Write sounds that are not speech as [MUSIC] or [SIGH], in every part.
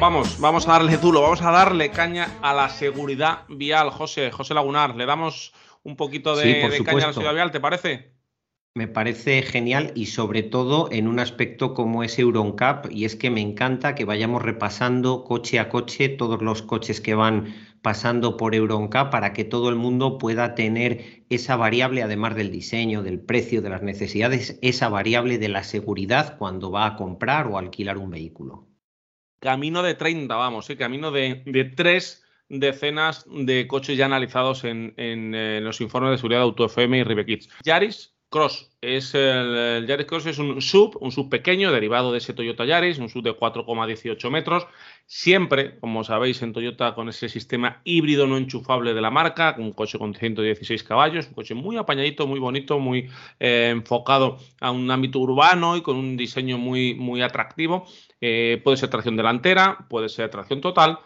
Vamos, vamos a darle duro, vamos a darle caña a la seguridad vial. José, José Lagunar, le damos un poquito de, Sí, de caña a la seguridad vial, ¿te parece? Me parece genial y sobre todo en un aspecto como es Euroncap y es que me encanta que vayamos repasando coche a coche todos los coches que van pasando por Euroncap para que todo el mundo pueda tener esa variable, además del diseño, del precio, de las necesidades, esa variable de la seguridad cuando va a comprar o alquilar un vehículo. Camino de 30, vamos, sí, camino de, de tres decenas de coches ya analizados en, en, eh, los informes de seguridad de Auto FM y Ribekids. Yaris Cross es el, Yaris Cross es un sub, un sub pequeño derivado de ese Toyota Yaris, un sub de 4,18 metros. Siempre, como sabéis, en Toyota con ese sistema híbrido no enchufable de la marca, un coche con 116 caballos, un coche muy apañadito, muy bonito, muy eh, enfocado a un ámbito urbano y con un diseño muy, muy atractivo. Eh, puede ser tracción delantera, puede ser tracción total.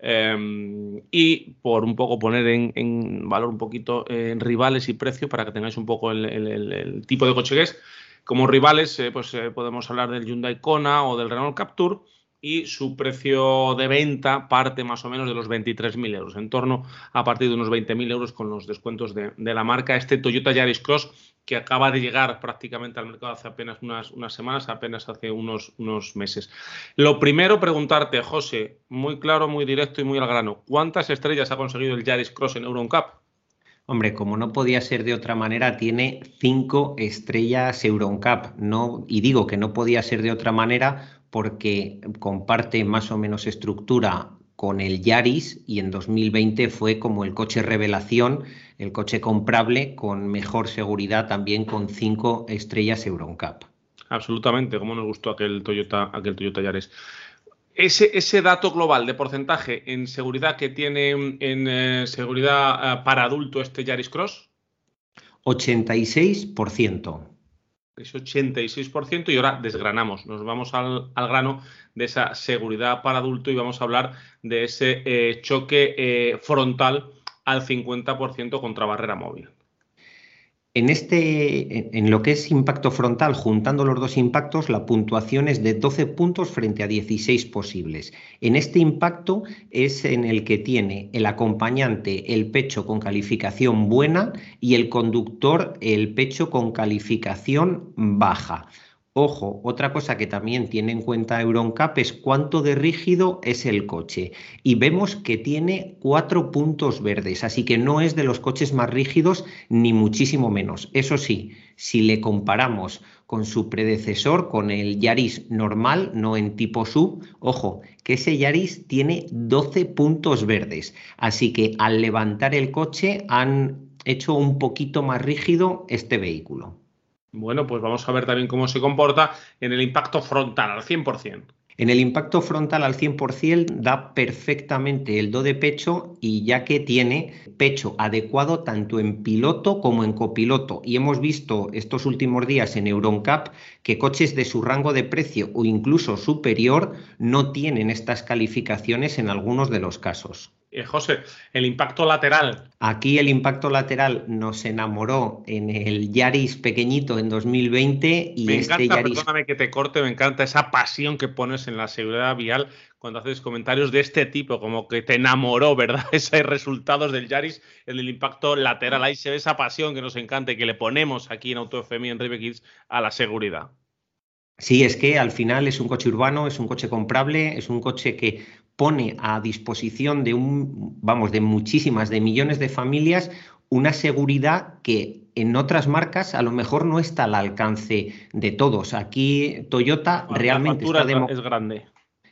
Eh, y por un poco poner en, en valor un poquito eh, rivales y precio para que tengáis un poco el, tipo de coche que es. Como rivales, eh, pues eh, podemos hablar del Hyundai Kona o del Renault Captur y su precio de venta parte más o menos de los 23.000 euros, en torno a partir de unos 20.000 euros con los descuentos de, de la marca. Este Toyota Yaris Cross que acaba de llegar prácticamente al mercado hace apenas unas, unas semanas, apenas hace unos, unos meses. Lo primero, preguntarte, José, muy claro, muy directo y muy al grano, ¿cuántas estrellas ha conseguido el Yaris Cross en Euroncap? Hombre, como no podía ser de otra manera, tiene cinco estrellas Euroncap. No, y digo que no podía ser de otra manera porque comparte más o menos estructura con el Yaris y en 2020 fue como el coche revelación, el coche comprable con mejor seguridad también con cinco estrellas Euroncap. Absolutamente, como nos gustó aquel Toyota, aquel Toyota Yaris. Ese, ese dato global de porcentaje en seguridad que tiene en eh, seguridad eh, para adulto este Yaris Cross 86%. Es 86% y ahora desgranamos, nos vamos al, al grano de esa seguridad para adulto y vamos a hablar de ese eh, choque eh, frontal al 50% contra barrera móvil. En, este, en- lo que es impacto frontal, juntando los dos impactos, la puntuación es de 12 puntos frente a 16 posibles. En este impacto es en el que tiene el acompañante el pecho con calificación buena y el conductor el pecho con calificación baja. Ojo, otra cosa que también tiene en cuenta Euroncap es cuánto de rígido es el coche. Y vemos que tiene cuatro puntos verdes, así que no es de los coches más rígidos ni muchísimo menos. Eso sí, si le comparamos con su predecesor, con el Yaris normal, no en tipo sub, ojo, que ese Yaris tiene 12 puntos verdes. Así que al levantar el coche han hecho un poquito más rígido este vehículo. Bueno, pues vamos a ver también cómo se comporta en el impacto frontal al 100%. En el impacto frontal al 100% da perfectamente el do de pecho y ya que tiene pecho adecuado tanto en piloto como en copiloto. Y hemos visto estos últimos días en Euroncap que coches de su rango de precio o incluso superior no tienen estas calificaciones en algunos de los casos. Eh, José, el impacto lateral. Aquí el impacto lateral nos enamoró en el Yaris pequeñito en 2020 y me este encanta, Yaris... Perdóname que te corte, me encanta esa pasión que pones en la seguridad vial cuando haces comentarios de este tipo, como que te enamoró, ¿verdad? [LAUGHS] Esos resultados del Yaris en el impacto lateral. Ahí se ve esa pasión que nos encanta y que le ponemos aquí en AutoFM y en Rive Kids a la seguridad. Sí, es que al final es un coche urbano, es un coche comprable, es un coche que pone a disposición de un, vamos, de muchísimas, de millones de familias, una seguridad que en otras marcas a lo mejor no está al alcance de todos. Aquí Toyota realmente está es grande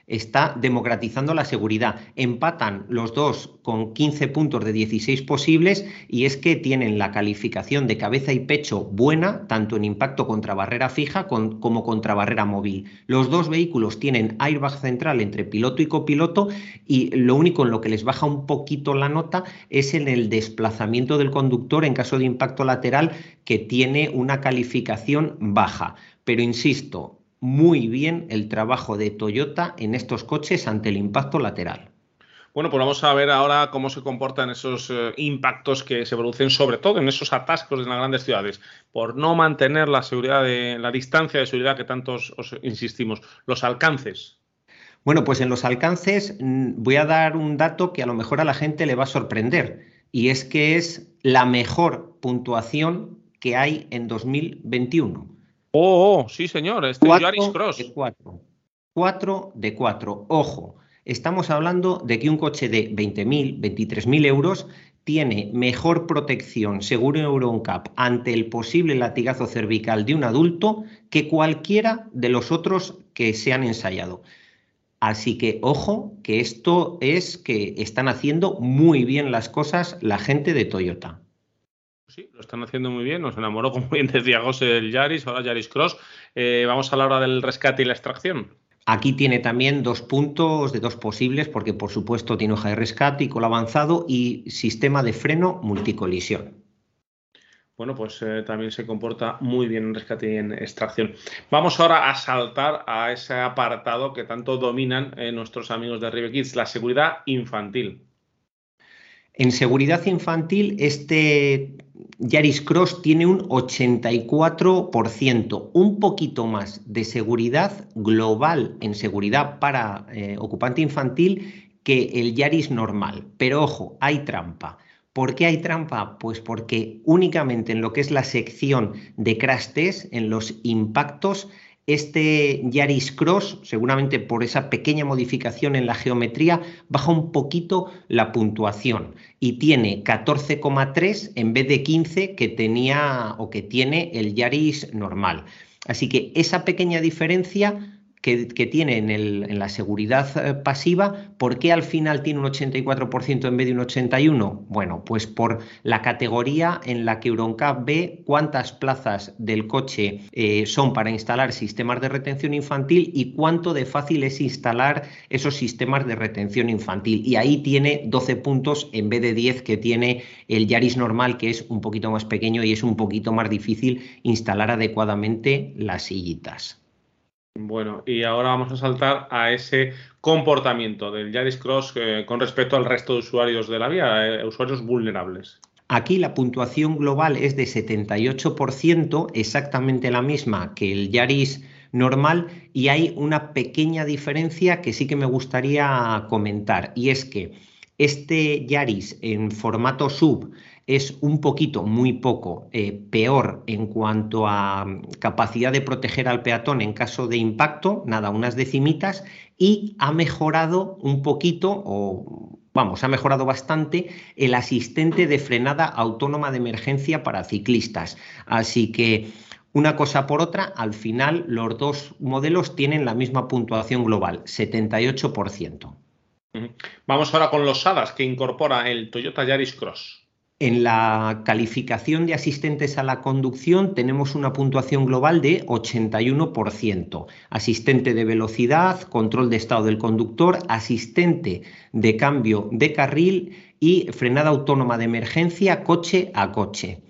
está democratizando la seguridad. Empatan los dos con 15 puntos de 16 posibles y es que tienen la calificación de cabeza y pecho buena, tanto en impacto contra barrera fija como contra barrera móvil. Los dos vehículos tienen airbag central entre piloto y copiloto y lo único en lo que les baja un poquito la nota es en el desplazamiento del conductor en caso de impacto lateral que tiene una calificación baja. Pero insisto, muy bien el trabajo de Toyota en estos coches ante el impacto lateral. Bueno, pues vamos a ver ahora cómo se comportan esos eh, impactos que se producen, sobre todo en esos atascos en las grandes ciudades, por no mantener la seguridad de la distancia de seguridad que tantos os insistimos, los alcances. Bueno, pues en los alcances mm, voy a dar un dato que a lo mejor a la gente le va a sorprender, y es que es la mejor puntuación que hay en 2021. Oh, oh, sí, señor, este Yaris Cross. De 4. 4 de 4. Ojo, estamos hablando de que un coche de 20.000, 23.000 euros tiene mejor protección seguro EuroNCAP ante el posible latigazo cervical de un adulto que cualquiera de los otros que se han ensayado. Así que ojo, que esto es que están haciendo muy bien las cosas la gente de Toyota. Sí, lo están haciendo muy bien. Nos enamoró, como bien decía José, el Yaris, ahora Yaris Cross. Eh, vamos a la hora del rescate y la extracción. Aquí tiene también dos puntos de dos posibles, porque por supuesto tiene hoja de rescate y colo avanzado y sistema de freno multicolisión. Bueno, pues eh, también se comporta muy bien en rescate y en extracción. Vamos ahora a saltar a ese apartado que tanto dominan eh, nuestros amigos de Rive Kids, la seguridad infantil. En seguridad infantil, este Yaris Cross tiene un 84%, un poquito más de seguridad global en seguridad para eh, ocupante infantil que el Yaris normal. Pero ojo, hay trampa. ¿Por qué hay trampa? Pues porque únicamente en lo que es la sección de crash en los impactos, este Yaris Cross, seguramente por esa pequeña modificación en la geometría, baja un poquito la puntuación y tiene 14,3 en vez de 15 que tenía o que tiene el Yaris normal. Así que esa pequeña diferencia que, tiene en, la seguridad eh, pasiva, ¿por qué al final tiene un 84% en vez de un 81%? Bueno, pues por la categoría en la que Euroncap ve cuántas plazas del coche eh, son para instalar sistemas de retención infantil y cuánto de fácil es instalar esos sistemas de retención infantil. Y ahí tiene 12 puntos en vez de 10 que tiene el Yaris normal, que es un poquito más pequeño y es un poquito más difícil instalar adecuadamente las sillitas. Bueno, y ahora vamos a saltar a ese comportamiento del Yaris Cross eh, con respecto al resto de usuarios de la vía, eh, usuarios vulnerables. Aquí la puntuación global es de 78%, exactamente la misma que el Yaris normal, y hay una pequeña diferencia que sí que me gustaría comentar, y es que este Yaris en formato sub es un poquito, muy poco, eh, peor en cuanto a mm, capacidad de proteger al peatón en caso de impacto, nada, unas decimitas, y ha mejorado un poquito, o vamos, ha mejorado bastante el asistente de frenada autónoma de emergencia para ciclistas. Así que una cosa por otra, al final los dos modelos tienen la misma puntuación global, 78%. Vamos ahora con los SADAS que incorpora el Toyota Yaris Cross. En la calificación de asistentes a la conducción tenemos una puntuación global de 81%. Asistente de velocidad, control de estado del conductor, asistente de cambio de carril y frenada autónoma de emergencia coche a coche.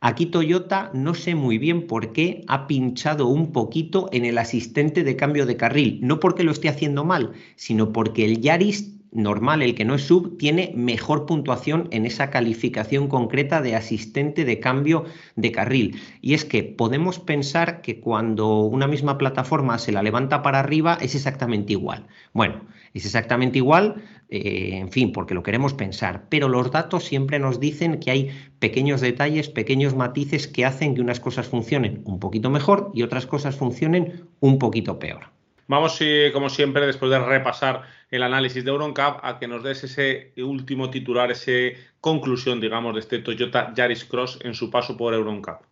Aquí Toyota no sé muy bien por qué ha pinchado un poquito en el asistente de cambio de carril, no porque lo esté haciendo mal, sino porque el Yaris normal, el que no es sub, tiene mejor puntuación en esa calificación concreta de asistente de cambio de carril. Y es que podemos pensar que cuando una misma plataforma se la levanta para arriba es exactamente igual. Bueno, es exactamente igual, eh, en fin, porque lo queremos pensar, pero los datos siempre nos dicen que hay pequeños detalles, pequeños matices que hacen que unas cosas funcionen un poquito mejor y otras cosas funcionen un poquito peor. Vamos, como siempre, después de repasar el análisis de Euroncap, a que nos des ese último titular, esa conclusión, digamos, de este Toyota Yaris Cross en su paso por Euroncap.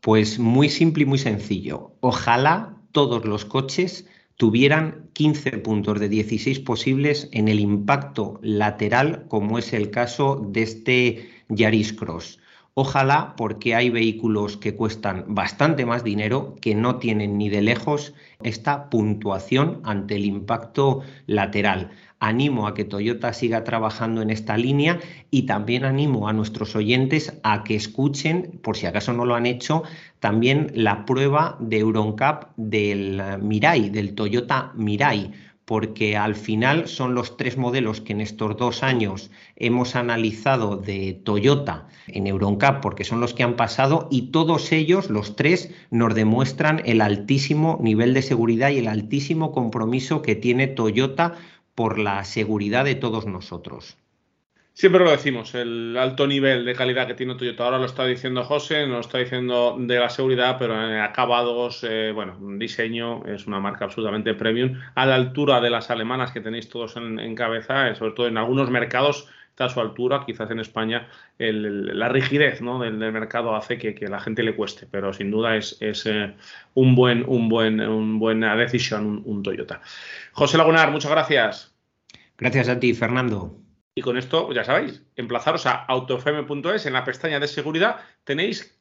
Pues muy simple y muy sencillo. Ojalá todos los coches tuvieran 15 puntos de 16 posibles en el impacto lateral, como es el caso de este Yaris Cross. Ojalá porque hay vehículos que cuestan bastante más dinero, que no tienen ni de lejos esta puntuación ante el impacto lateral. Animo a que Toyota siga trabajando en esta línea y también animo a nuestros oyentes a que escuchen, por si acaso no lo han hecho, también la prueba de Euroncap del Mirai, del Toyota Mirai porque al final son los tres modelos que en estos dos años hemos analizado de Toyota en Euroncap, porque son los que han pasado y todos ellos, los tres, nos demuestran el altísimo nivel de seguridad y el altísimo compromiso que tiene Toyota por la seguridad de todos nosotros. Siempre lo decimos, el alto nivel de calidad que tiene Toyota. Ahora lo está diciendo José, nos está diciendo de la seguridad, pero en acabados, eh, bueno, diseño es una marca absolutamente premium, a la altura de las alemanas que tenéis todos en, cabeza, eh, sobre todo en algunos mercados está a su altura, quizás en España la rigidez del, mercado hace que, que, la gente le cueste, pero sin duda es, eh, un buen, un buen, un buena decisión un Toyota. José Lagunar, muchas gracias. Gracias a ti, Fernando. Y con esto, ya sabéis, emplazaros a autofm.es en la pestaña de seguridad. Tenéis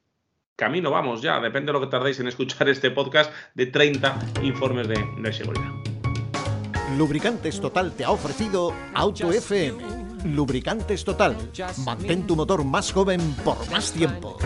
camino, vamos ya, depende de lo que tardéis en escuchar este podcast, de 30 informes de, de seguridad. Lubricantes Total te ha ofrecido Auto FM. Lubricantes Total. Mantén tu motor más joven por más tiempo.